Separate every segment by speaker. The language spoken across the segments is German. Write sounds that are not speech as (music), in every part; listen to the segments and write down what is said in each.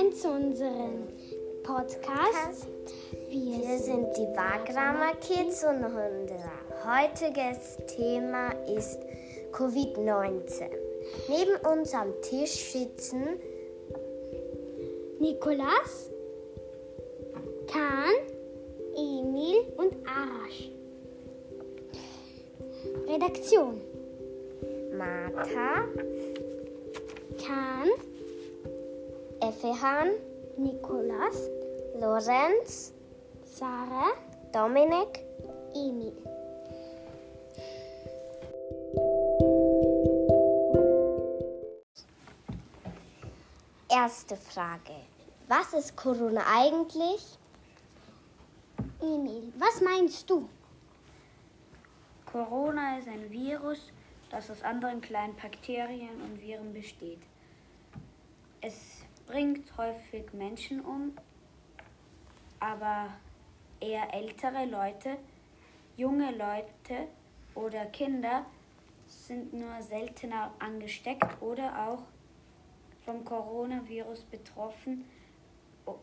Speaker 1: willkommen zu unserem Podcast.
Speaker 2: Wir, Wir sind die Wagrama Kids und unser heutiges Thema ist Covid-19. Neben uns am Tisch sitzen
Speaker 1: Nikolas, Kahn, Emil und Arash. Redaktion
Speaker 2: Martha,
Speaker 1: Kahn,
Speaker 2: Efehan,
Speaker 1: Nikolas,
Speaker 2: Lorenz,
Speaker 1: Sarah,
Speaker 2: Dominik,
Speaker 1: Emil.
Speaker 2: Erste Frage. Was ist Corona eigentlich?
Speaker 1: Emil, was meinst du?
Speaker 3: Corona ist ein Virus, das aus anderen kleinen Bakterien und Viren besteht. Es bringt häufig Menschen um, aber eher ältere Leute, junge Leute oder Kinder sind nur seltener angesteckt oder auch vom Coronavirus betroffen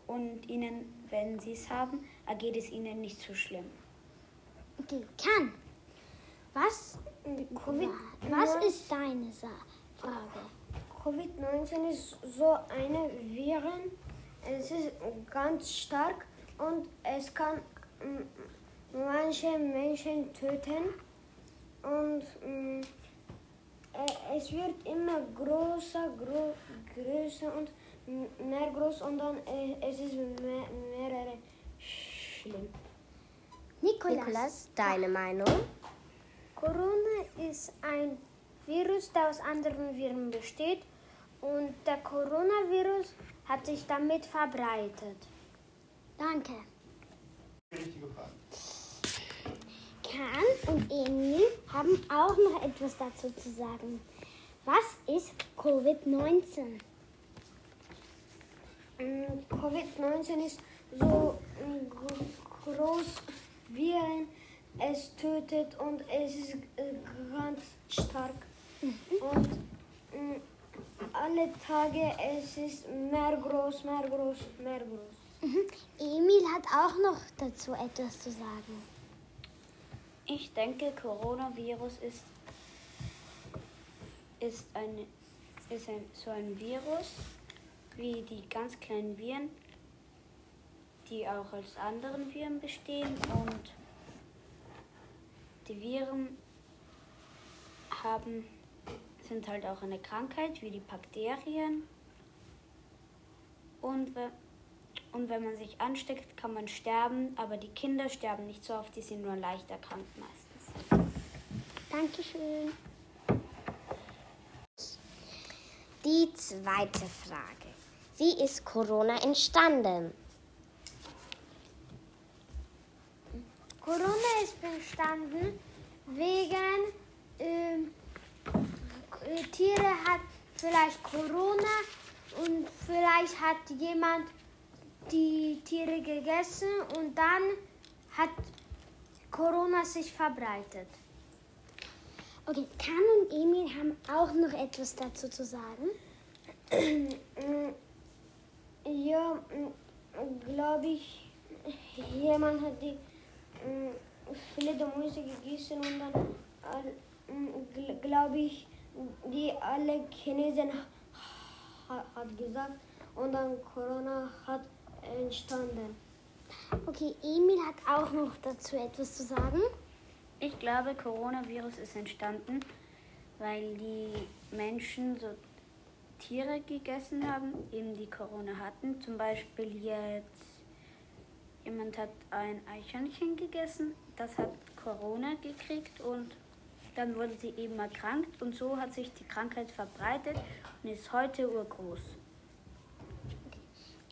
Speaker 3: und ihnen, wenn sie es haben, ergeht es ihnen nicht so schlimm.
Speaker 1: Okay, kann. Was, COVID, was ist deine Frage?
Speaker 4: Covid-19 ist so eine Viren. Es ist ganz stark und es kann manche Menschen töten. Und es wird immer größer, gro größer und mehr groß und dann äh, es ist mehr, mehrere schlimm.
Speaker 2: Nikolas, Nikolas deine Meinung?
Speaker 5: Corona ist ein Virus, der aus anderen Viren besteht und der Coronavirus hat sich damit verbreitet.
Speaker 1: Danke. Kahn und Emil haben auch noch etwas dazu zu sagen. Was ist Covid-19?
Speaker 4: Covid-19 ist so groß Viren, es tötet und es ist ganz stark. Und alle Tage es ist mehr groß, mehr groß, mehr groß.
Speaker 1: Mhm. Emil hat auch noch dazu etwas zu sagen.
Speaker 3: Ich denke, Coronavirus ist, ist, ein, ist ein, so ein Virus wie die ganz kleinen Viren, die auch als anderen Viren bestehen. Und die Viren haben sind halt auch eine Krankheit wie die Bakterien. Und, und wenn man sich ansteckt, kann man sterben, aber die Kinder sterben nicht so oft, die sind nur leicht erkrankt meistens.
Speaker 1: Dankeschön.
Speaker 2: Die zweite Frage. Wie ist Corona entstanden?
Speaker 5: Corona ist entstanden wegen äh, Tiere hat vielleicht Corona und vielleicht hat jemand die Tiere gegessen und dann hat Corona sich verbreitet.
Speaker 1: Okay, Kan und Emil haben auch noch etwas dazu zu sagen. (clears throat)
Speaker 4: Ja, glaube ich, jemand hat die viele der Mäuse gegessen und dann glaube ich, die alle Chinesen hat gesagt und dann Corona hat entstanden.
Speaker 1: Okay, Emil hat auch noch dazu etwas zu sagen.
Speaker 3: Ich glaube, Coronavirus ist entstanden, weil die Menschen so Tiere gegessen haben, eben die Corona hatten. Zum Beispiel jetzt, jemand hat ein Eichhörnchen gegessen, das hat Corona gekriegt und dann wurde sie eben erkrankt und so hat sich die Krankheit verbreitet und ist heute urgroß.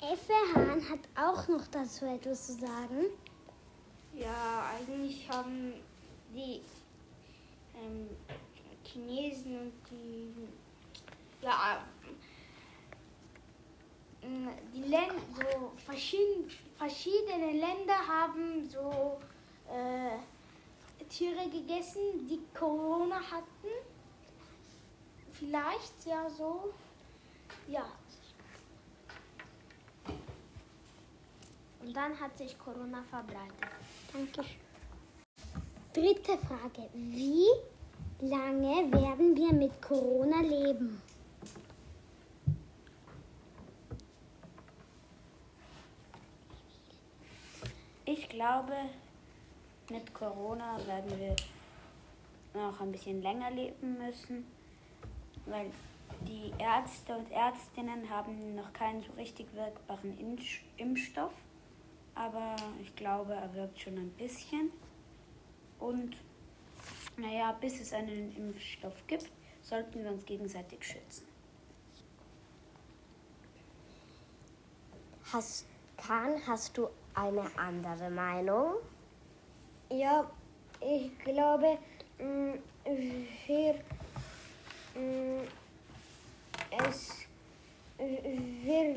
Speaker 1: Effe Hahn hat auch noch dazu etwas zu sagen.
Speaker 5: Ja, eigentlich haben die ähm, Chinesen und die ja äh, die Länder so verschiedene, verschiedene Länder haben so äh, Tiere gegessen, die Corona hatten. Vielleicht, ja, so. Ja.
Speaker 2: Und dann hat sich Corona verbreitet.
Speaker 1: Dankeschön. Dritte Frage. Wie lange werden wir mit Corona leben?
Speaker 3: Ich glaube, mit Corona werden wir noch ein bisschen länger leben müssen, weil die Ärzte und Ärztinnen haben noch keinen so richtig wirkbaren Impfstoff. Aber ich glaube, er wirkt schon ein bisschen. Und naja, bis es einen Impfstoff gibt, sollten wir uns gegenseitig schützen.
Speaker 2: Hast, Kahn, hast du eine andere Meinung?
Speaker 4: Ja, ich glaube, mm, wir, mm, es, wir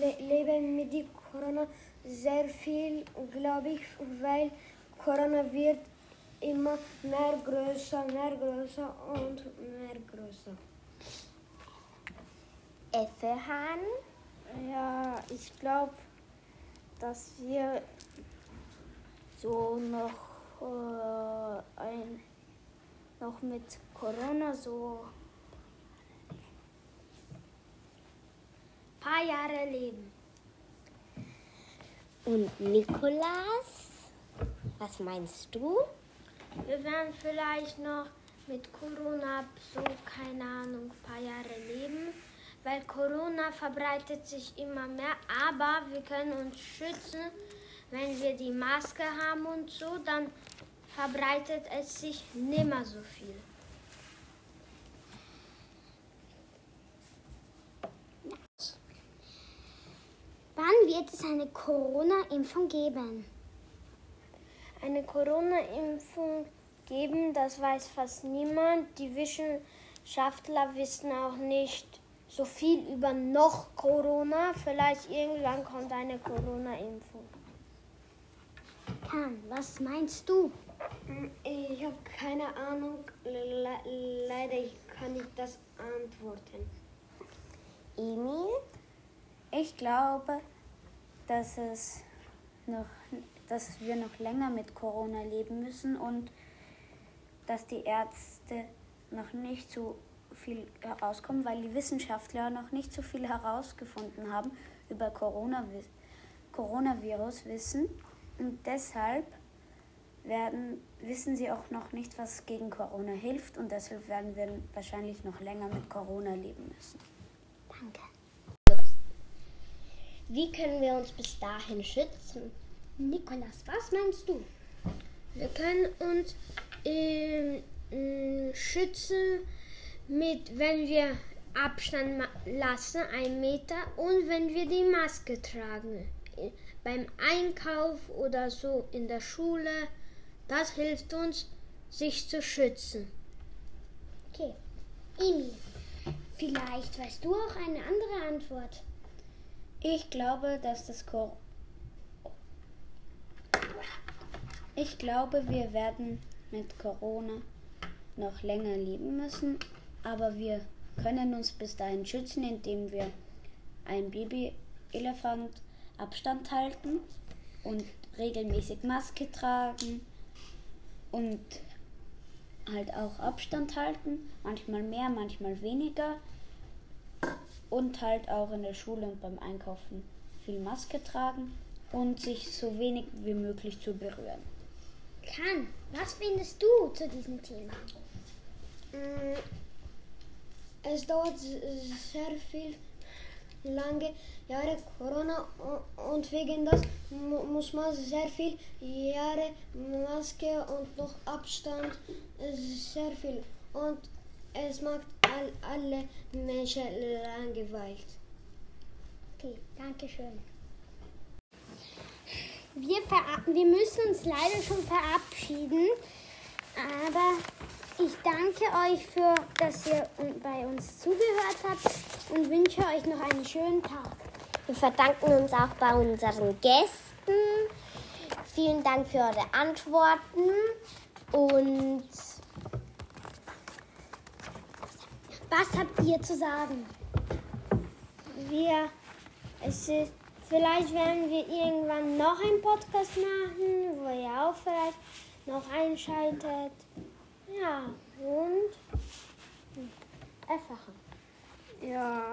Speaker 4: le leben mit die Corona sehr viel, glaube ich, weil Corona wird immer mehr größer, mehr größer und mehr größer.
Speaker 2: Effe Hahn?
Speaker 5: Ja, ich glaube, dass wir so noch, ein, noch mit Corona so paar Jahre leben.
Speaker 2: Und Nikolas? Was meinst du?
Speaker 5: Wir werden vielleicht noch mit Corona so, keine Ahnung, ein paar Jahre leben, weil Corona verbreitet sich immer mehr, aber wir können uns schützen, wenn wir die Maske haben und so, dann verbreitet es sich nimmer so viel.
Speaker 1: Wann wird es eine Corona-Impfung geben?
Speaker 5: Eine Corona-Impfung geben, das weiß fast niemand. Die Wissenschaftler wissen auch nicht so viel über noch Corona. Vielleicht irgendwann kommt eine Corona-Impfung.
Speaker 1: Kahn, was meinst du?
Speaker 4: Ich habe keine Ahnung, le leider ich kann nicht das antworten.
Speaker 2: Emil?
Speaker 3: Ich glaube, dass es noch, dass wir noch länger mit Corona leben müssen und dass die Ärzte noch nicht so viel herauskommen, weil die Wissenschaftler noch nicht so viel herausgefunden haben über Corona, Coronavirus wissen und deshalb werden, wissen sie auch noch nicht, was gegen Corona hilft und deshalb werden wir wahrscheinlich noch länger mit Corona leben müssen.
Speaker 1: Danke.
Speaker 2: Wie können wir uns bis dahin schützen?
Speaker 1: Nikolas, was meinst du?
Speaker 5: Wir können uns ähm, mh, schützen, mit, wenn wir Abstand ma- lassen, ein Meter, und wenn wir die Maske tragen. Äh, Beim Einkauf oder so in der Schule, das hilft uns, sich zu schützen.
Speaker 1: Okay. Emil, vielleicht weißt du auch eine andere Antwort.
Speaker 3: Ich glaube, dass das Cor Ich glaube, wir werden mit Corona noch länger leben müssen, aber wir können uns bis dahin schützen, indem wir ein Babyelefant Abstand halten und regelmäßig Maske tragen und halt auch Abstand halten, manchmal mehr, manchmal weniger und halt auch in der Schule und beim Einkaufen viel Maske tragen und sich so wenig wie möglich zu berühren.
Speaker 1: Kahn, was findest du zu diesem Thema?
Speaker 4: Mm, Es dauert sehr viel lange Jahre Corona und wegen das mu- muss man sehr viel Jahre Maske und noch Abstand, äh, sehr viel. Und es macht all, alle Menschen langweilt.
Speaker 1: Okay, danke schön. Wir, wir müssen uns leider schon verabschieden, aber ich danke euch für, dass ihr bei uns zugehört habt und wünsche euch noch einen schönen Tag.
Speaker 2: Wir verdanken uns auch bei unseren Gästen. Vielen Dank für eure Antworten und
Speaker 1: Was habt ihr zu sagen?
Speaker 5: Wir, es ist Vielleicht werden wir irgendwann noch einen Podcast machen, wo ihr auch vielleicht noch einschaltet. Ja, und einfach.
Speaker 3: Ja,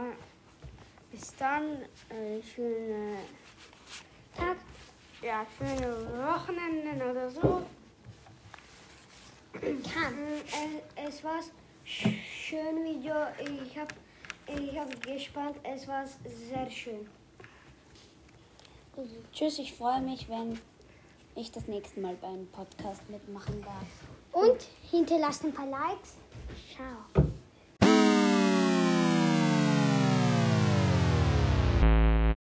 Speaker 3: bis dann. Äh, schöne
Speaker 5: Tag.
Speaker 3: ja, schöne Wochenenden oder so.
Speaker 5: Kann.
Speaker 4: Mm, Es, es war schön Video. Ich habe ich hab gespannt. Es war sehr schön.
Speaker 3: Tschüss, ich freue mich, wenn ich das nächste Mal beim Podcast mitmachen darf.
Speaker 1: Und hinterlasst ein paar Likes. Ciao.